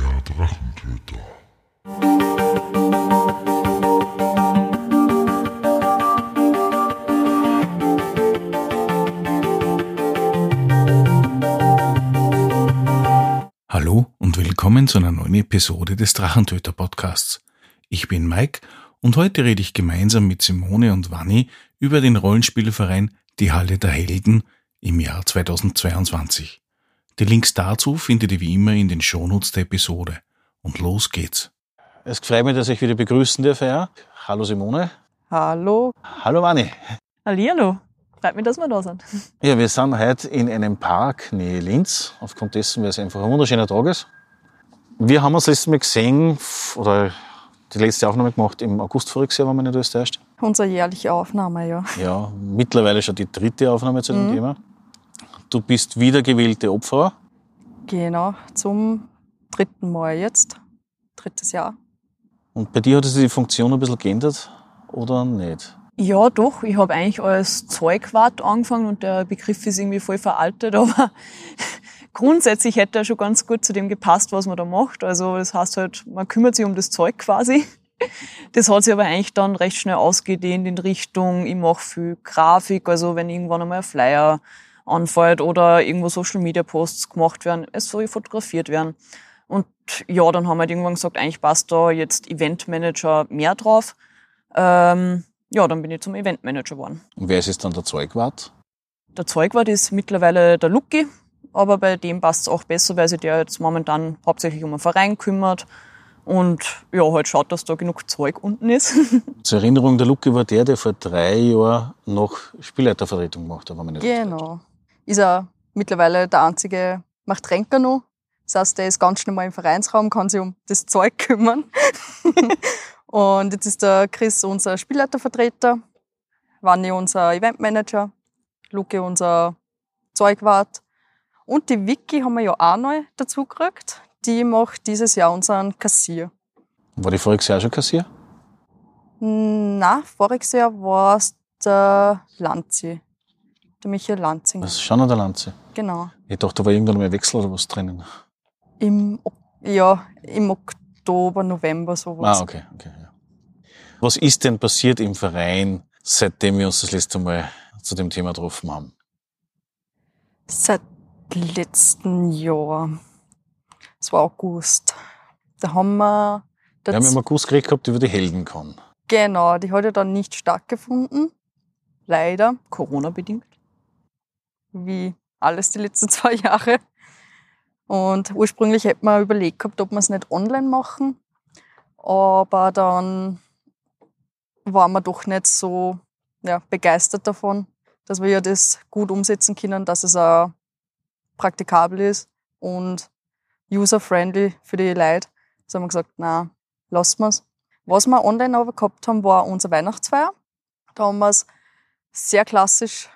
Der Drachentöter. Hallo und willkommen zu einer neuen Episode des Drachentöter Podcasts. Ich bin Mike und heute rede ich gemeinsam mit Simone und Wanni über den Rollenspielverein Die Halle der Helden im Jahr 2022. Die Links dazu findet ihr wie immer in den Shownotes der Episode. Und los geht's. Es freut mich, dass ich wieder begrüßen darf. Ja. Hallo Simone. Hallo. Hallo Wanni. Hallihallo. Freut mich, dass wir da sind. Ja, wir sind heute in einem Park nähe Linz. Aufgrund dessen, weil es einfach ein wunderschöner Tag ist. Wir haben uns letztes Mal gesehen, oder die letzte Aufnahme gemacht im August voriges Jahr, wenn man nicht alles täuscht. Unsere jährliche Aufnahme, ja. Ja, mittlerweile schon die dritte Aufnahme zu dem Thema. Du bist wiedergewählte Opfer. Genau, zum dritten Mal jetzt. Drittes Jahr. Und bei dir hat sich die Funktion ein bisschen geändert, oder nicht? Ja, doch. Ich habe eigentlich als Zeugwart angefangen und der Begriff ist irgendwie voll veraltet, aber grundsätzlich hätte er schon ganz gut zu dem gepasst, was man da macht. Also das heißt halt, man kümmert sich um das Zeug quasi. Das hat sich aber eigentlich dann recht schnell ausgedehnt in Richtung, ich mache viel Grafik, also wenn irgendwann einmal ein Flyer anfällt oder irgendwo Social Media Posts gemacht werden, es soll fotografiert werden. Und ja, dann haben wir halt irgendwann gesagt, eigentlich passt da jetzt Event Manager mehr drauf. Ähm, ja, dann bin ich zum Event Manager geworden. Und wer ist jetzt dann der Zeugwart? Der Zeugwart ist mittlerweile der Lucky, aber bei dem passt es auch besser, weil sich der jetzt momentan hauptsächlich um einen Verein kümmert und ja, halt schaut, dass da genug Zeug unten ist. Zur Erinnerung, der Lucky war der, der vor drei Jahren noch Spielleitervertretung gemacht hat, wenn man nicht genau. Ist er mittlerweile der einzige, macht Tränker noch. Das heißt, der ist ganz schnell mal im Vereinsraum, kann sich um das Zeug kümmern. und jetzt ist der Chris unser Spielleitervertreter, Wanni unser Eventmanager, Luke unser Zeugwart. Und die Vicky haben wir ja auch neu dazu gekriegt. Die macht dieses Jahr unseren Kassier. War die voriges Jahr schon Kassier? Na, voriges Jahr war es der Lanzi. Der Michael Lanzinger. Das ist schon noch der Lanze. Genau. Ich dachte, da war irgendwann mal ein Wechsel oder was drinnen. Im, ja, im Oktober, November sowas. Ah, okay, okay. Ja. Was ist denn passiert im Verein, seitdem wir uns das letzte Mal zu dem Thema getroffen haben? Seit letzten Jahr. Es war August. Da haben wir, Wir haben im August geredet gehabt über die Heldenkon. genau, die hat ja dann nicht stattgefunden. Leider, Corona-bedingt. Wie alles die letzten zwei Jahre. Und ursprünglich hätten wir überlegt gehabt, ob wir es nicht online machen. Aber dann waren wir doch nicht so ja, begeistert davon, dass wir ja das gut umsetzen können, dass es auch praktikabel ist und user-friendly für die Leute. So haben wir gesagt, na, lassen wir's. Was wir online aber gehabt haben, war unser Weihnachtsfeier. Da haben wir es sehr klassisch,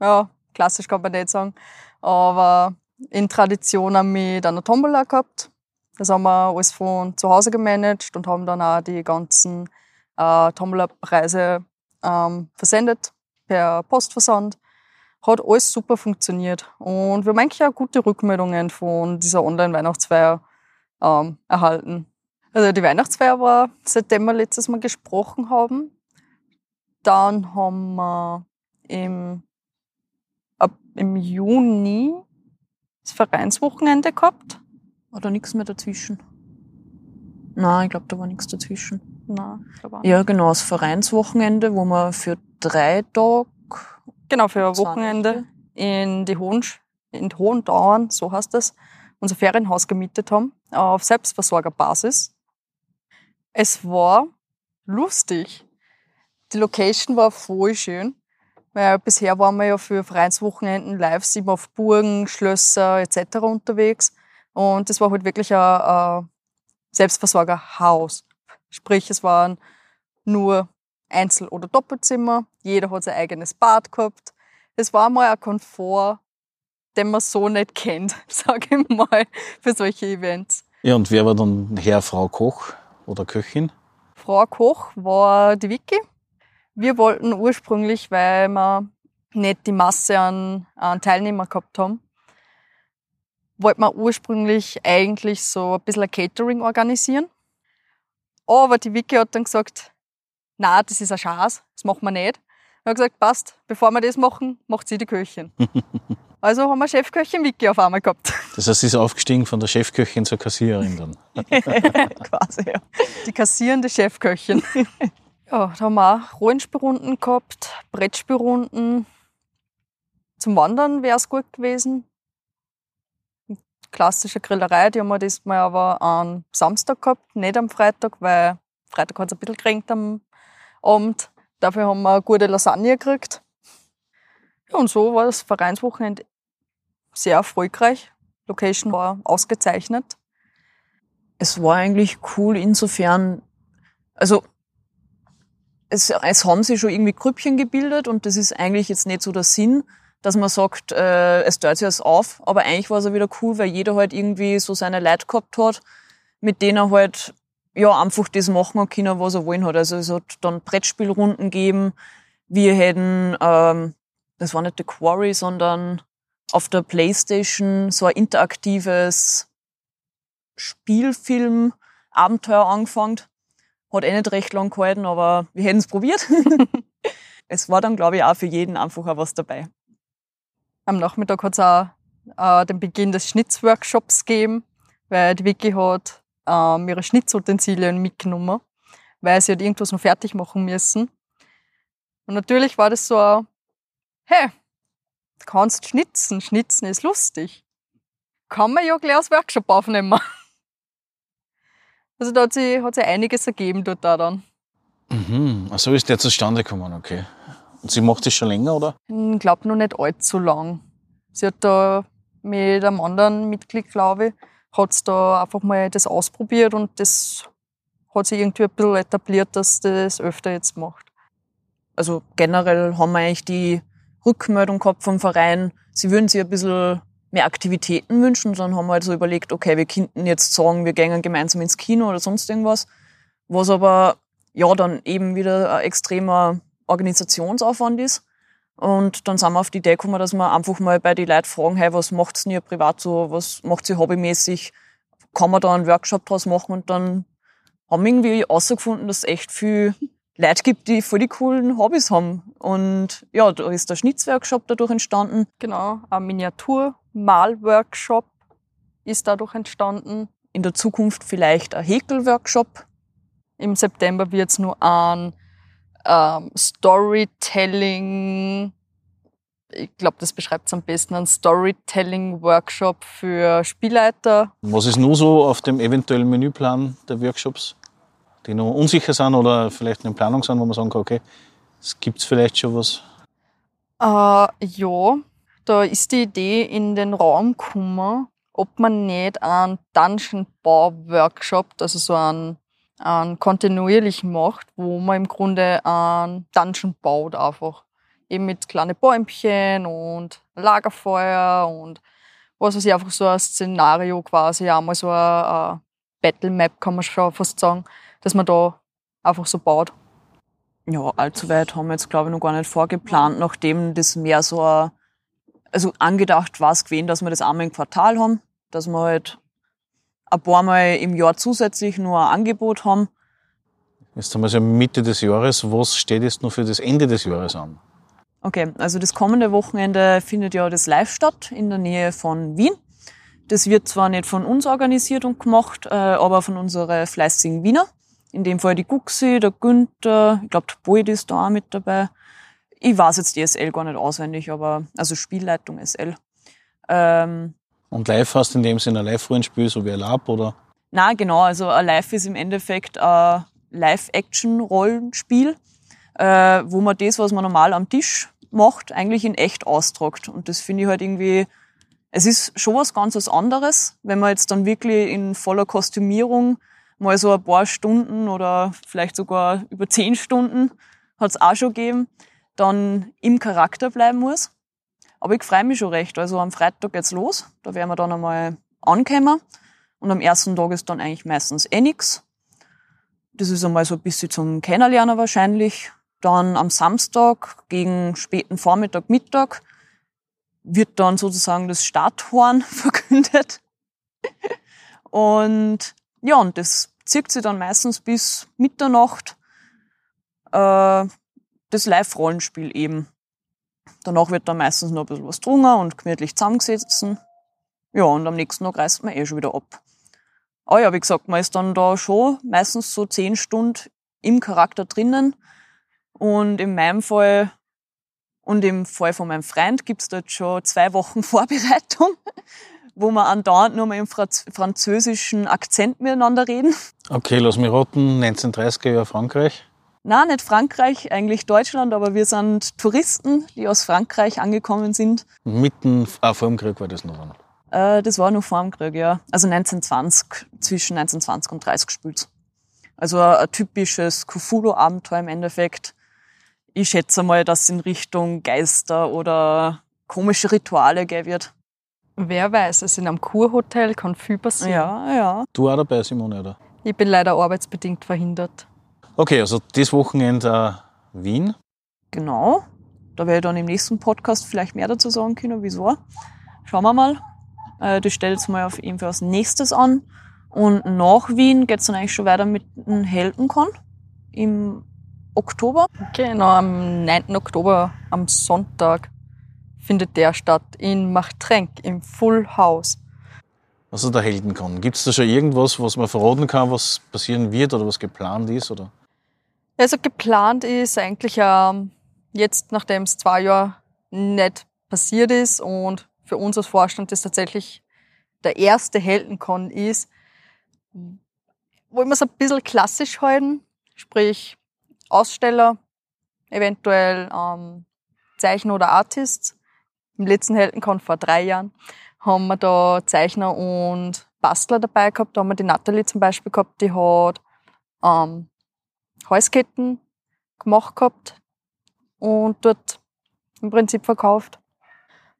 ja, klassisch kann man nicht sagen, aber in Tradition mit einer Tombola gehabt. Das haben wir alles von zu Hause gemanagt und haben dann auch die ganzen äh, Tombola-Preise ähm, versendet per Postversand. Hat alles super funktioniert. Und wir haben eigentlich auch gute Rückmeldungen von dieser Online-Weihnachtsfeier ähm, erhalten. Also die Weihnachtsfeier war, seitdem wir letztes Mal gesprochen haben. Dann haben wir im, im Juni das Vereinswochenende gehabt. Oder nichts mehr dazwischen? Nein, ich glaube, da war nichts dazwischen. Auch nicht. Ja, genau, das Vereinswochenende, wo wir für drei Tage Genau, für ein Wochenende in die Hohen, in die Hohen Dauern, so heißt es, unser Ferienhaus gemietet haben, auf Selbstversorgerbasis. Es war lustig. Die Location war voll schön, weil bisher waren wir ja für Vereinswochenenden live immer auf Burgen, Schlösser etc. unterwegs. Und das war halt wirklich ein, ein Selbstversorgerhaus. Sprich, es waren nur Einzel- oder Doppelzimmer. Jeder hat sein eigenes Bad gehabt. Es war mal ein Komfort, den man so nicht kennt, sage ich mal, für solche Events. Ja, und wer war dann Herr, Frau Koch oder Köchin? Frau Koch war die Vicky. Wir wollten ursprünglich, weil wir nicht die Masse an, an Teilnehmern gehabt haben, wollte man ursprünglich eigentlich so ein bisschen ein Catering organisieren. Aber die Vicky hat dann gesagt, na, das ist ein Schatz, das machen wir nicht. Ich habe gesagt, passt, bevor wir das machen, macht sie die Köchin. also haben wir Chefköchin Vicky auf einmal gehabt. Das heißt, sie ist aufgestiegen von der Chefköchin zur Kassiererin dann. Quasi, ja. Die kassierende Chefköchin. ja, da haben wir auch Rollenspielrunden gehabt, Brettspielrunden. Zum Wandern wäre es gut gewesen. Klassische Grillerei, die haben wir diesmal aber am Samstag gehabt, nicht am Freitag, weil Freitag hat es ein bisschen gekränkt am Abend. Dafür haben wir eine gute Lasagne gekriegt. Ja, und so war das Vereinswochenende sehr erfolgreich. Location war ausgezeichnet. Es war eigentlich cool insofern, also es, es haben sich schon irgendwie Grüppchen gebildet und das ist eigentlich jetzt nicht so der Sinn, dass man sagt, äh, es teilt sich alles auf, aber eigentlich war es auch wieder cool, weil jeder halt irgendwie so seine Leute gehabt hat, mit denen er halt ja einfach das machen können, was er wollen hat. Also es hat dann Brettspielrunden gegeben. Wir hätten, ähm, das war nicht The Quarry, sondern auf der Playstation so ein interaktives Spielfilm, Abenteuer angefangen. Hat eh nicht recht lang gehalten, aber wir hätten es probiert. es war dann, glaube ich, auch für jeden einfach auch was dabei. Am Nachmittag hat es auch äh, den Beginn des Schnitzworkshops gegeben, weil die Vicky hat ähm, ihre Schnitzutensilien mitgenommen, weil sie hat irgendwas noch fertig machen müssen. Und natürlich war das so, hey, Du kannst schnitzen. Schnitzen ist lustig. Kann man ja gleich als Workshop aufnehmen. Also da hat sich, hat sich einiges ergeben dort da dann. Mhm. So ist der zustande gekommen, okay. Und sie macht das schon länger, oder? Ich glaube noch nicht allzu lang. Sie hat da mit einem anderen Mitglied, glaube ich, hat da einfach mal das ausprobiert und das hat sich irgendwie ein bisschen etabliert, dass das öfter jetzt macht. Also generell haben wir eigentlich die Rückmeldung gehabt vom Verein, sie würden sich ein bisschen mehr Aktivitäten wünschen. Dann haben wir halt so überlegt, okay, wir könnten jetzt sagen, wir gehen gemeinsam ins Kino oder sonst irgendwas. Was aber ja dann eben wieder ein extremer Organisationsaufwand ist. Und dann sind wir auf die Idee gekommen, dass wir einfach mal bei den Leuten fragen, hey, was macht's denn ihr privat so, was macht ihr hobbymäßig? Kann man da einen Workshop draus machen? Und dann haben wir irgendwie herausgefunden, dass es echt viel Leute gibt, die voll die coolen Hobbys haben. Und ja, da ist der Schnitzworkshop dadurch entstanden. Genau, ein Miniatur-Malworkshop ist dadurch entstanden. In der Zukunft vielleicht ein Häkelworkshop. Im September wird es nur ein ähm, Storytelling, ich glaube, das beschreibt es am besten, ein Storytelling-Workshop für Spielleiter. Was ist nur so auf dem eventuellen Menüplan der Workshops? die noch unsicher sind oder vielleicht in Planung sind, wo man sagen kann, okay, es gibt vielleicht schon was? Äh, ja, da ist die Idee in den Raum gekommen, ob man nicht einen Dungeon-Bau-Workshop, also so einen, einen kontinuierlichen macht, wo man im Grunde einen Dungeon baut einfach. Eben mit kleinen Bäumchen und Lagerfeuer und was weiß ich, einfach so ein Szenario quasi, einmal so ein, ein Battle Map kann man schon fast sagen, dass man da einfach so baut. Ja, allzu weit haben wir jetzt, glaube ich, noch gar nicht vorgeplant, nachdem das mehr so ein, also angedacht war es gewesen, dass wir das einmal im Quartal haben, dass wir halt ein paar Mal im Jahr zusätzlich nur ein Angebot haben. Jetzt haben wir so Mitte des Jahres. Was steht jetzt noch für das Ende des Jahres an? Okay, also das kommende Wochenende findet ja das Live statt in der Nähe von Wien. Das wird zwar nicht von uns organisiert und gemacht, äh, aber von unseren fleißigen Wiener in dem Fall die Guxi, der Günther, ich glaube, der Boyd ist da auch mit dabei. Ich weiß jetzt die SL gar nicht auswendig, aber also Spielleitung SL. Ähm, und live hast du in dem Sinne ein Live-Rollenspiel, so wie ein Lab, oder? Na genau, also ein Live ist im Endeffekt ein Live-Action-Rollenspiel, äh, wo man das, was man normal am Tisch macht, eigentlich in echt austragt. Und das finde ich halt irgendwie, es ist schon was ganz was anderes, wenn man jetzt dann wirklich in voller Kostümierung mal so ein paar Stunden oder vielleicht sogar über zehn Stunden hat es auch schon gegeben, dann im Charakter bleiben muss. Aber ich freue mich schon recht. Also am Freitag geht's los. Da werden wir dann einmal ankommen. Und am ersten Tag ist dann eigentlich meistens eh nix. Das ist einmal so ein bisschen zum Kennenlernen wahrscheinlich. Dann am Samstag gegen späten Vormittag, Mittag wird dann sozusagen das Starthorn verkündet. Und ja, und das zieht sich dann meistens bis Mitternacht. Äh, das Live-Rollenspiel eben. Danach wird dann meistens noch ein bisschen was drungen und gemütlich zusammengesessen. Ja, und am nächsten Tag reist man eh schon wieder ab. Aber ja, wie gesagt, man ist dann da schon meistens so zehn Stunden im Charakter drinnen. Und in meinem Fall und im Fall von meinem Freund gibt's dort schon zwei Wochen Vorbereitung, wo wir andauernd nur mal im französischen Akzent miteinander reden. Okay, lass mich raten, 1930er Jahre Frankreich. Nein, nicht Frankreich, eigentlich Deutschland, aber wir sind Touristen, die aus Frankreich angekommen sind. Mitten ah, vor dem Krieg war das noch. Äh, das war noch vor dem Krieg, ja. Also 1920, zwischen 1920 und 30 gespielt. Also ein, ein typisches Cthulhu-Abenteuer im Endeffekt. Ich schätze mal, dass es in Richtung Geister oder komische Rituale gehen wird. Wer weiß, es in einem Kurhotel kann viel passieren. Ja, ja. Du auch dabei, Simone, oder? Ich bin leider arbeitsbedingt verhindert. Okay, also das Wochenende äh, Wien. Genau. Da werde ich dann im nächsten Podcast vielleicht mehr dazu sagen können, wie es war. Schauen wir mal. Äh, das stellt es mal auf jeden Fall als nächstes an. Und nach Wien geht es dann eigentlich schon weiter mit dem Heldenkon im Oktober. Genau, am 9. Oktober, am Sonntag, findet der statt in Machtrenk im Full House. Also der Heldenkon. Gibt es da schon irgendwas, was man verraten kann, was passieren wird oder was geplant ist? Oder? Also geplant ist eigentlich ähm, jetzt, nachdem es zwei Jahre nicht passiert ist und für uns als Vorstand das tatsächlich der erste Heldenkon ist, wollen wir es ein bisschen klassisch halten, sprich Aussteller, eventuell ähm, Zeichner oder Artists. Im letzten Heldenkon vor drei Jahren haben wir da Zeichner und Bastler dabei gehabt. Da haben wir die Natalie zum Beispiel gehabt, die hat ähm, Halsketten gemacht gehabt und dort im Prinzip verkauft.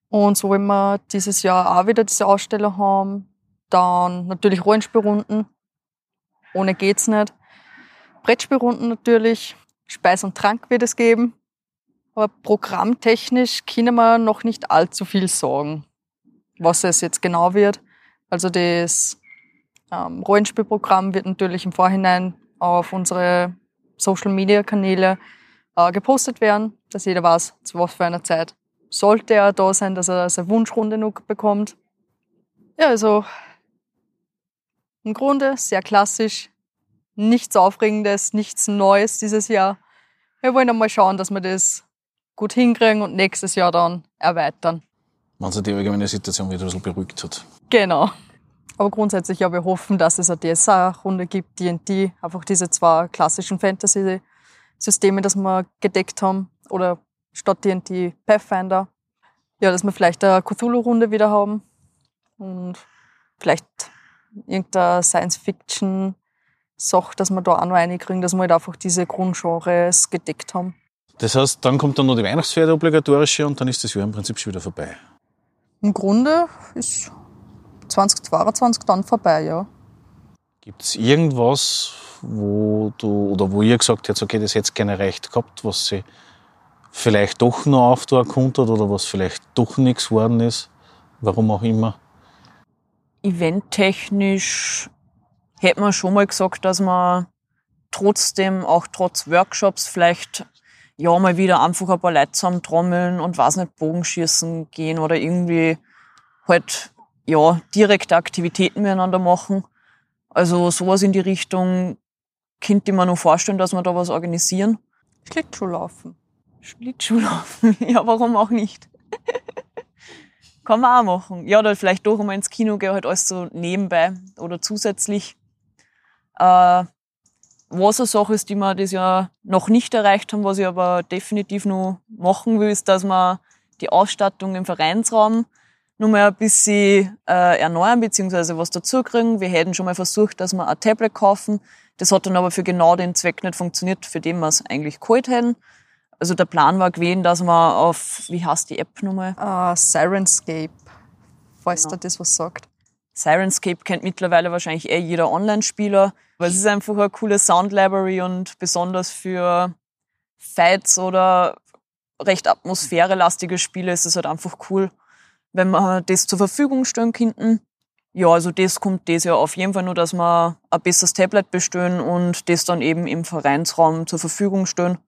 Und so wollen wir dieses Jahr auch wieder diese Aussteller haben. Dann natürlich Rollenspielrunden. Ohne geht's nicht. Brettspielrunden natürlich. Speis und Trank wird es geben. Aber programmtechnisch können wir noch nicht allzu viel sagen, was es jetzt genau wird. Also das ähm, Rollenspielprogramm wird natürlich im Vorhinein auf unsere Social-Media-Kanäle äh, gepostet werden, dass jeder weiß, zu was für einer Zeit sollte er da sein, dass er seine Wunschrunde noch bekommt. Ja, also im Grunde sehr klassisch, nichts Aufregendes, nichts Neues dieses Jahr. Wir wollen einmal schauen, dass wir das gut hinkriegen und nächstes Jahr dann erweitern. Wenn sich die allgemeine Situation wieder ein bisschen beruhigt hat. Genau. Aber grundsätzlich ja, wir hoffen, dass es eine DSA-Runde gibt, D&D, einfach diese zwei klassischen Fantasy-Systeme, dass wir gedeckt haben, oder statt D&D Pathfinder. Ja, dass wir vielleicht eine Cthulhu-Runde wieder haben und vielleicht irgendeine Science-Fiction-Sache, dass wir da auch noch reinkriegen, dass wir halt einfach diese Grundgenres gedeckt haben. Das heißt, dann kommt dann noch die Weihnachtsfeier, obligatorische, und dann ist das Jahr im Prinzip schon wieder vorbei. Im Grunde ist 2022 dann vorbei, ja. Gibt es irgendwas, wo du oder wo ihr gesagt habt, okay, das hätte gerne recht gehabt, was sie vielleicht doch noch auftun konnte oder was vielleicht doch nichts geworden ist? Warum auch immer? Eventtechnisch hätte man schon mal gesagt, dass man trotzdem, auch trotz Workshops, vielleicht ja mal wieder einfach ein paar Leute zusammentrommeln und weiß nicht, Bogenschießen gehen oder irgendwie halt ja direkte Aktivitäten miteinander machen. Also sowas in die Richtung könnte mir noch vorstellen, dass wir da was organisieren. Schlittschuhlaufen. Schlittschuhlaufen, ja, warum auch nicht? Kann man auch machen. Ja, oder vielleicht doch einmal ins Kino gehen, halt alles so nebenbei oder zusätzlich. Äh, was eine Sache ist, die wir das Jahr noch nicht erreicht haben, was ich aber definitiv noch machen will, ist, dass wir die Ausstattung im Vereinsraum noch mal ein bisschen äh, erneuern, beziehungsweise was dazu kriegen. Wir hätten schon mal versucht, dass wir ein Tablet kaufen. Das hat dann aber für genau den Zweck nicht funktioniert, für den wir es eigentlich geholt hätten. Also der Plan war gewesen, dass wir auf, wie heißt die App nochmal? Uh, Sirenscape, falls genau. dir das was sagt. Sirenscape kennt mittlerweile wahrscheinlich eh jeder Online-Spieler, weil es ist einfach eine coole Sound-Library und besonders für Fights oder recht atmosphärelastige Spiele ist es halt einfach cool. Wenn wir das zur Verfügung stellen könnten. Ja, also das kommt das Jahr auf jeden Fall nur, dass wir ein besseres Tablet bestellen und das dann eben im Vereinsraum zur Verfügung stellen.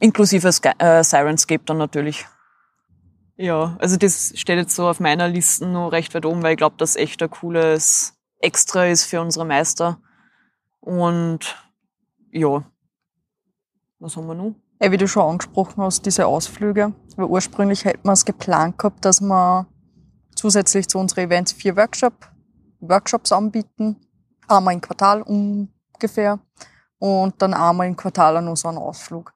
Inklusive Sky äh, Sirenscape dann natürlich. Ja, also das steht jetzt so auf meiner Liste nur recht weit oben, weil ich glaube, das echt ein cooles Extra ist für unsere Meister. Und ja, was haben wir noch? Wie du schon angesprochen hast, diese Ausflüge. Weil ursprünglich hätten wir es geplant gehabt, dass wir zusätzlich zu unseren Events vier Workshop, Workshops anbieten. Einmal im Quartal ungefähr. Und dann einmal im Quartal noch so einen Ausflug.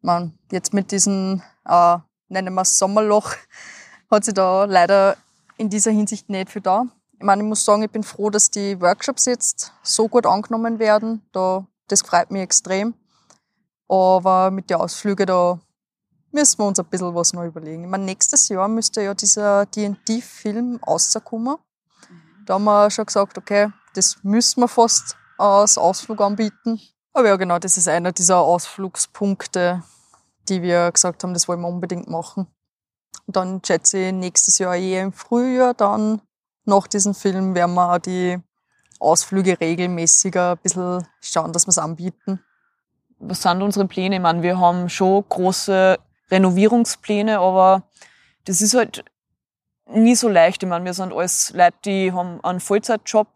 Man, jetzt mit diesem, äh, nennen wir es Sommerloch, hat sich da leider in dieser Hinsicht nicht viel da. Ich meine, ich muss sagen, ich bin froh, dass die Workshops jetzt so gut angenommen werden. Da, das freut mich extrem. Aber mit den Ausflügen, da müssen wir uns ein bisschen was noch überlegen. Ich meine, nächstes Jahr müsste ja dieser D&D-Film rauskommen. Da haben wir schon gesagt, okay, das müssen wir fast als Ausflug anbieten. Aber ja, genau, das ist einer dieser Ausflugspunkte, die wir gesagt haben, das wollen wir unbedingt machen. Und dann schätze ich nächstes Jahr eher im Frühjahr, dann nach diesem Film werden wir auch die Ausflüge regelmäßiger ein bisschen schauen, dass wir es anbieten. Was sind unsere Pläne? Ich meine, wir haben schon große Renovierungspläne, aber das ist halt nie so leicht. Ich meine, wir sind alles Leute, die haben einen Vollzeitjob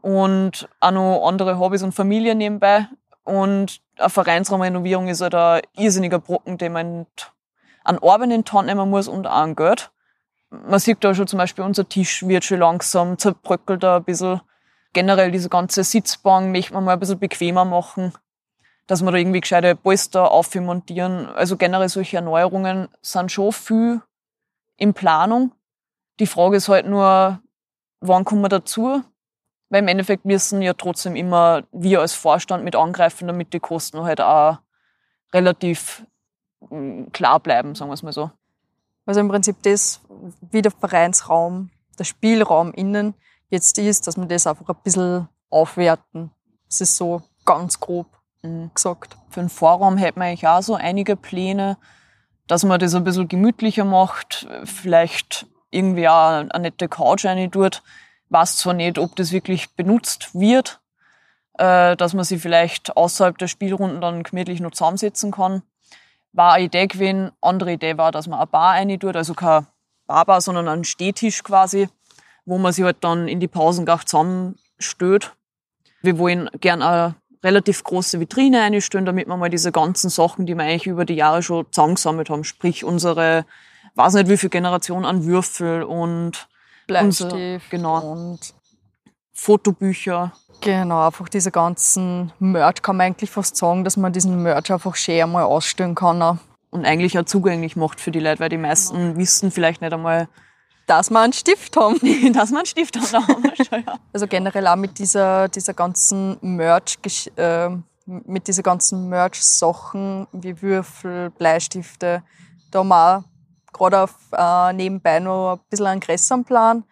und auch noch andere Hobbys und Familie nebenbei. Und eine Vereinsraumrenovierung ist halt ein irrsinniger Brocken, den man an Arbeit in Hand nehmen muss und auch an Geld. Man sieht da schon zum Beispiel, unser Tisch wird schon langsam, zerbröckelt ein bisschen. Generell diese ganze Sitzbank möchte man mal ein bisschen bequemer machen dass wir da irgendwie gescheite Polster aufmontieren. Also generell solche Erneuerungen sind schon viel in Planung. Die Frage ist halt nur, wann kommen wir dazu? Weil im Endeffekt müssen ja trotzdem immer wir als Vorstand mit angreifen, damit die Kosten halt auch relativ mm, klar bleiben, sagen wir es mal so. Also im Prinzip das, wie der Vereinsraum, der Spielraum innen jetzt ist, dass wir das einfach ein bisschen aufwerten. Das ist so ganz grob gesagt. Für den Vorraum hätten wir eigentlich auch so einige Pläne, dass man das ein bisschen gemütlicher macht, vielleicht irgendwie auch eine nette Couch rein tut. Weiß zwar nicht, ob das wirklich benutzt wird, äh, dass man sie vielleicht außerhalb der Spielrunden dann gemütlich noch zusammensetzen kann. War eine Idee gewesen. Andere Idee war, dass man eine Bar rein tut, also kein Barbar, sondern einen Stehtisch quasi, wo man sich halt dann in die Pausen gar zusammenstößt. Wir wollen gern eine relativ große Vitrine einstellen, damit wir mal diese ganzen Sachen, die wir eigentlich über die Jahre schon zusammengesammelt haben, sprich unsere, weiß nicht wie viel Generation an Würfel und Bleistift unser, genau, und Fotobücher. Genau, einfach diese ganzen Merch kann man eigentlich fast sagen, dass man diesen Merch einfach schön einmal ausstellen kann. Und eigentlich auch zugänglich macht für die Leute, weil die meisten genau. wissen vielleicht nicht einmal, dass wir einen Stift haben. dass wir einen Stift haben, schon, ja. Also generell auch mit dieser, dieser ganzen Merch, äh, mit dieser ganzen Merch-Sachen wie Würfel, Bleistifte, da haben wir gerade auf äh, nebenbei noch ein bisschen einen größeren Plan.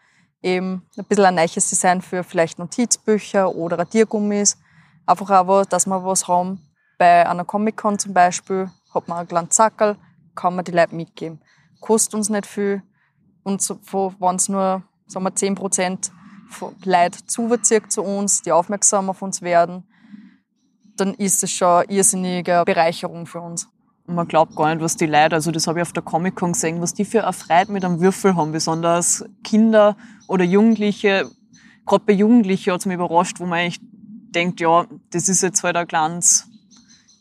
Eben ein bisschen ein neues Design für vielleicht Notizbücher oder Radiergummis. Einfach auch, dass wir was haben. Bei einer Comic-Con zum Beispiel hat man einen kleinen Zackel, kann man die Leute mitgeben. Kostet uns nicht viel und so, wenn es nur sagen wir, 10 Prozent Leute zuverzieht zu uns, die aufmerksam auf uns werden, dann ist es schon eine irrsinnige Bereicherung für uns. Man glaubt gar nicht, was die Leute, also das habe ich auf der Comic-Con gesehen, was die für eine Freude mit einem Würfel haben, besonders Kinder oder Jugendliche. Gerade bei Jugendlichen hat es mich überrascht, wo man eigentlich denkt, ja, das ist jetzt halt ein kleines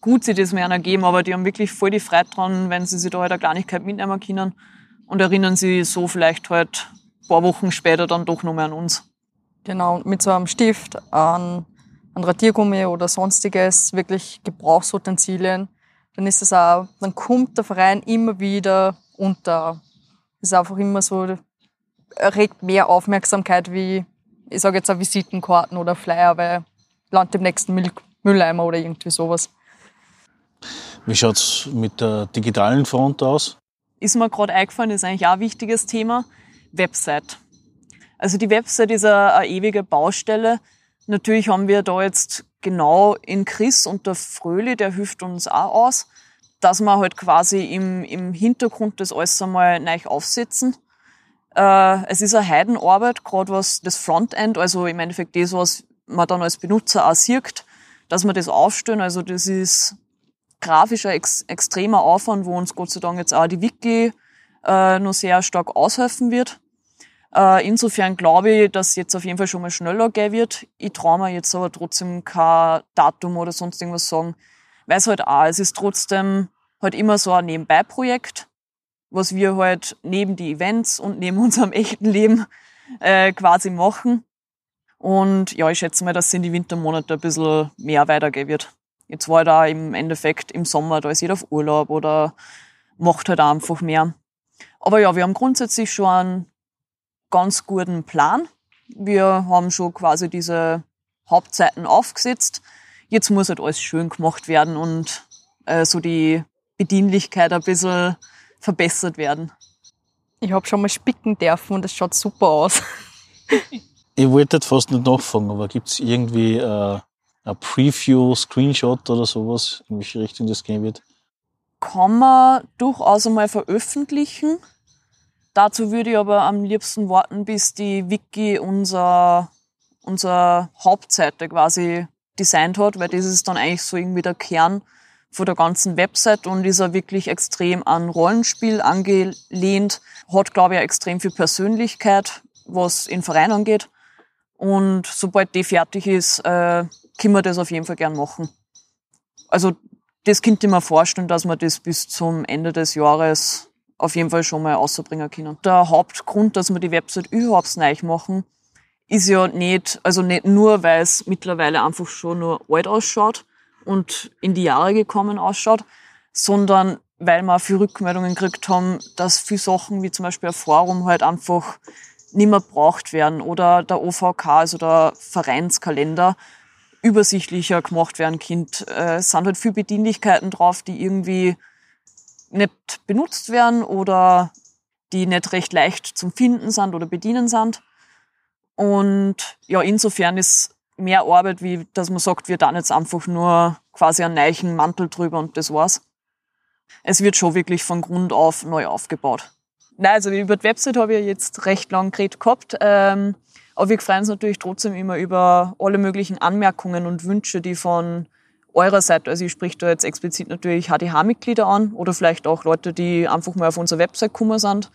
gut, sie das mir einer geben, aber die haben wirklich voll die Freude dran, wenn sie sich da halt eine Kleinigkeit mitnehmen können und erinnern sie so vielleicht halt ein paar Wochen später dann doch noch mehr an uns. Genau, mit so einem Stift, an, an Radiergummi oder sonstiges, wirklich Gebrauchsutensilien, dann ist es auch, dann kommt der Verein immer wieder unter. Es ist einfach immer so, erregt mehr Aufmerksamkeit wie, ich sage jetzt auch Visitenkarten oder Flyer, weil landet im nächsten Mülleimer oder irgendwie sowas. Wie schaut's mit der digitalen Front aus? Ist mir gerade eingefallen, ist eigentlich auch ein wichtiges Thema, Website. Also die Website ist eine, eine ewige Baustelle. Natürlich haben wir da jetzt genau in Chris und der Fröhli, der hilft uns auch aus, dass wir halt quasi im, im Hintergrund das alles einmal neu aufsetzen. Äh, es ist eine Heidenarbeit, gerade was das Frontend, also im Endeffekt das, was man dann als Benutzer auch sieht, dass man das aufstellen. Also das ist grafischer ex extremer Aufwand, wo uns Gott sei Dank jetzt auch die Wiki äh, noch sehr stark aushelfen wird. Äh, insofern glaube ich, dass jetzt auf jeden Fall schon mal schneller gehen wird. Ich traue mir jetzt aber trotzdem kein Datum oder sonst irgendwas sagen, weil es halt auch, es ist trotzdem halt immer so ein Nebenbei-Projekt, was wir halt neben die Events und neben unserem echten Leben äh, quasi machen. Und ja, ich schätze mal, dass es in die Wintermonate ein bisschen mehr weitergehen wird. Jetzt war da im Endeffekt im Sommer, da ist jeder auf Urlaub oder macht halt einfach mehr. Aber ja, wir haben grundsätzlich schon einen ganz guten Plan. Wir haben schon quasi diese Hauptzeiten aufgesetzt. Jetzt muss halt alles schön gemacht werden und äh, so die Bedienlichkeit ein bisschen verbessert werden. Ich habe schon mal spicken dürfen und es schaut super aus. Ich wollte jetzt fast nicht nachfragen, aber gibt es irgendwie äh, ein Preview-Screenshot oder sowas, in welche Richtung das gehen wird? Kann man durchaus einmal veröffentlichen. Dazu würde ich aber am liebsten warten, bis die Wiki unser, unser Hauptseite quasi designt hat, weil das ist dann eigentlich so irgendwie der Kern von der ganzen Website und ist er wirklich extrem an Rollenspiel angelehnt, hat, glaube ich, extrem viel Persönlichkeit, was den Verein angeht. Und sobald die fertig ist, äh, können wir das auf jeden Fall gern machen. Also das könnte ich mir vorstellen, dass wir das bis zum Ende des Jahres auf jeden Fall schon mal ausbringen können. Der Hauptgrund, dass wir die Website überhaupt neu machen, ist ja nicht, also nicht nur, weil es mittlerweile einfach schon nur alt ausschaut und in die Jahre gekommen ausschaut, sondern weil wir viel Rückmeldungen gekriegt haben, dass viele Sachen wie zum Beispiel ein Forum halt einfach nicht mehr braucht werden oder der OVK, also der Vereinskalender, übersichtlicher gemacht werden Kind. Äh, es sind halt viele Bedienlichkeiten drauf, die irgendwie nicht benutzt werden oder die nicht recht leicht zum Finden sind oder bedienen sind. Und ja, insofern ist mehr Arbeit, wie dass man sagt, wir dann jetzt einfach nur quasi einen neuen Mantel drüber und das war's. Es wird schon wirklich von Grund auf neu aufgebaut. Nein, also über die Website habe ich jetzt recht lang geredet gehabt. Ähm, aber wir freuen uns natürlich trotzdem immer über alle möglichen Anmerkungen und Wünsche, die von eurer Seite, also ich spreche da jetzt explizit natürlich HDH-Mitglieder an oder vielleicht auch Leute, die einfach mal auf unsere Website gekommen sind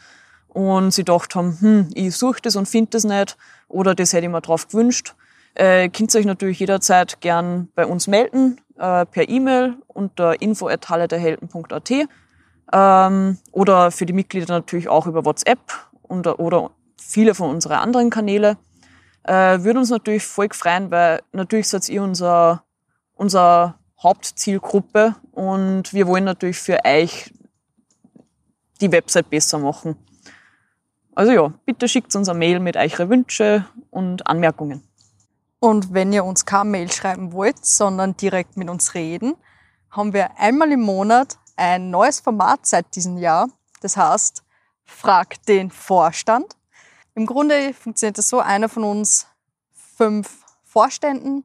und sie gedacht haben, hm, ich suche das und finde das nicht oder das hätte ich mir drauf gewünscht. Äh, könnt ihr euch natürlich jederzeit gern bei uns melden, äh, per E-Mail unter info.hallederhelden.at ähm, oder für die Mitglieder natürlich auch über WhatsApp und, oder viele von unseren anderen Kanäle. Äh, würde uns natürlich voll freuen, weil natürlich seid ihr unser, unser Hauptzielgruppe und wir wollen natürlich für euch die Website besser machen. Also ja, bitte schickt uns eine Mail mit eure Wünsche und Anmerkungen. Und wenn ihr uns keine Mail schreiben wollt, sondern direkt mit uns reden, haben wir einmal im Monat ein neues Format seit diesem Jahr. Das heißt, frag den Vorstand. Im Grunde funktioniert es so, einer von uns fünf Vorständen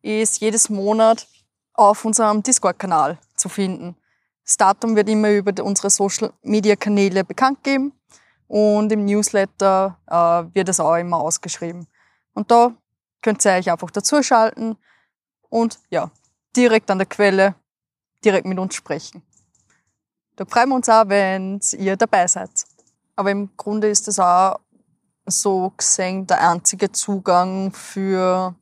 ist jedes Monat auf unserem Discord-Kanal zu finden. Das Datum wird immer über unsere Social-Media-Kanäle bekannt geben und im Newsletter äh, wird es auch immer ausgeschrieben. Und da könnt ihr euch einfach dazuschalten und ja, direkt an der Quelle, direkt mit uns sprechen. Da freuen wir uns auch, wenn ihr dabei seid. Aber im Grunde ist das auch so gesehen der einzige Zugang für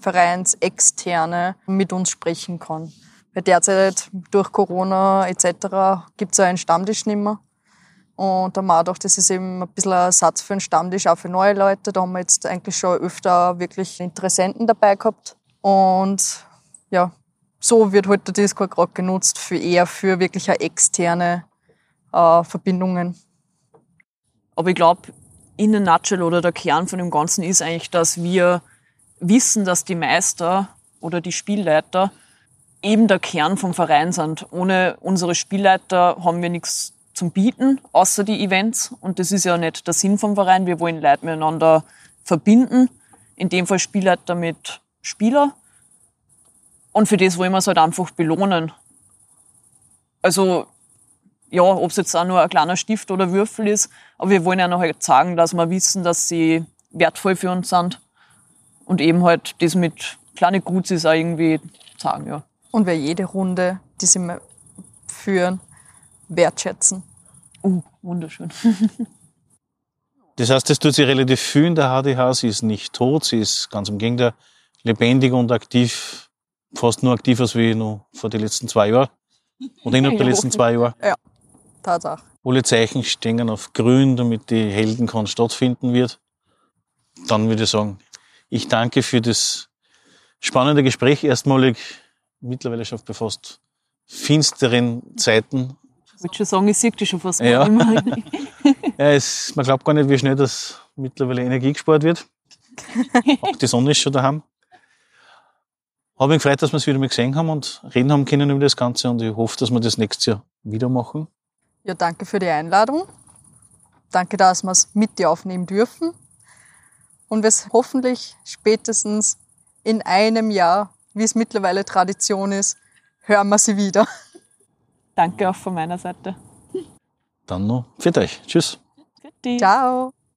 Vereinsexterne mit uns sprechen kann. Weil derzeit durch Corona etc. gibt es ja einen Stammtisch nicht mehr. Und da wir auch das ist eben ein bisschen ein Ersatz für einen Stammtisch, auch für neue Leute. Da haben wir jetzt eigentlich schon öfter wirklich Interessenten dabei gehabt. Und ja, so wird heute halt der Discord gerade genutzt für eher für wirklich externe äh, Verbindungen. Aber ich glaube, in a nutshell oder der Kern von dem Ganzen ist eigentlich, dass wir wissen, dass die Meister oder die Spielleiter eben der Kern vom Verein sind. Ohne unsere Spielleiter haben wir nichts zum Bieten, außer die Events. Und das ist ja nicht der Sinn vom Verein. Wir wollen Leute miteinander verbinden. In dem Fall Spielleiter mit Spieler. Und für das wollen wir es halt einfach belohnen. Also ja, ob es jetzt auch nur ein kleiner Stift oder Würfel ist, aber wir wollen ja noch halt sagen, dass wir wissen, dass sie wertvoll für uns sind. Und eben halt das mit kleine Guts ist auch irgendwie sagen, ja. Und wir jede Runde, die sie mal führen, wertschätzen. Uh, wunderschön. Das heißt, das tut sie relativ viel in der HDH. Sie ist nicht tot, sie ist ganz im Gegenteil lebendig und aktiv, fast nur aktiv als wie noch vor den letzten zwei Jahren. Oder innerhalb der Ja. letzten zwei Jahre. Tatsache. Alle Zeichen stehen auf grün, damit die Heldenkon stattfinden wird. Dann würde ich sagen, ich danke für das spannende Gespräch erstmalig. Mittlerweile schon bei fast finsteren Zeiten. Ich würde schon sagen, ich sehe die schon fast Ja. Ja, es, man glaubt gar nicht, wie schnell das mittlerweile Energie gespart wird. Auch die Sonne ist schon daheim. Habe mich gefreut, dass wir es wieder mal gesehen haben und reden haben können über das Ganze und ich hoffe, dass wir das nächstes Jahr wieder machen. Ja, danke für die Einladung. Danke, dass wir es mit dir aufnehmen dürfen. Und wir es hoffentlich spätestens in einem Jahr, wie es mittlerweile Tradition ist, hören wir sie wieder. Danke auch von meiner Seite. Dann noch für euch. Tschüss. Ciao.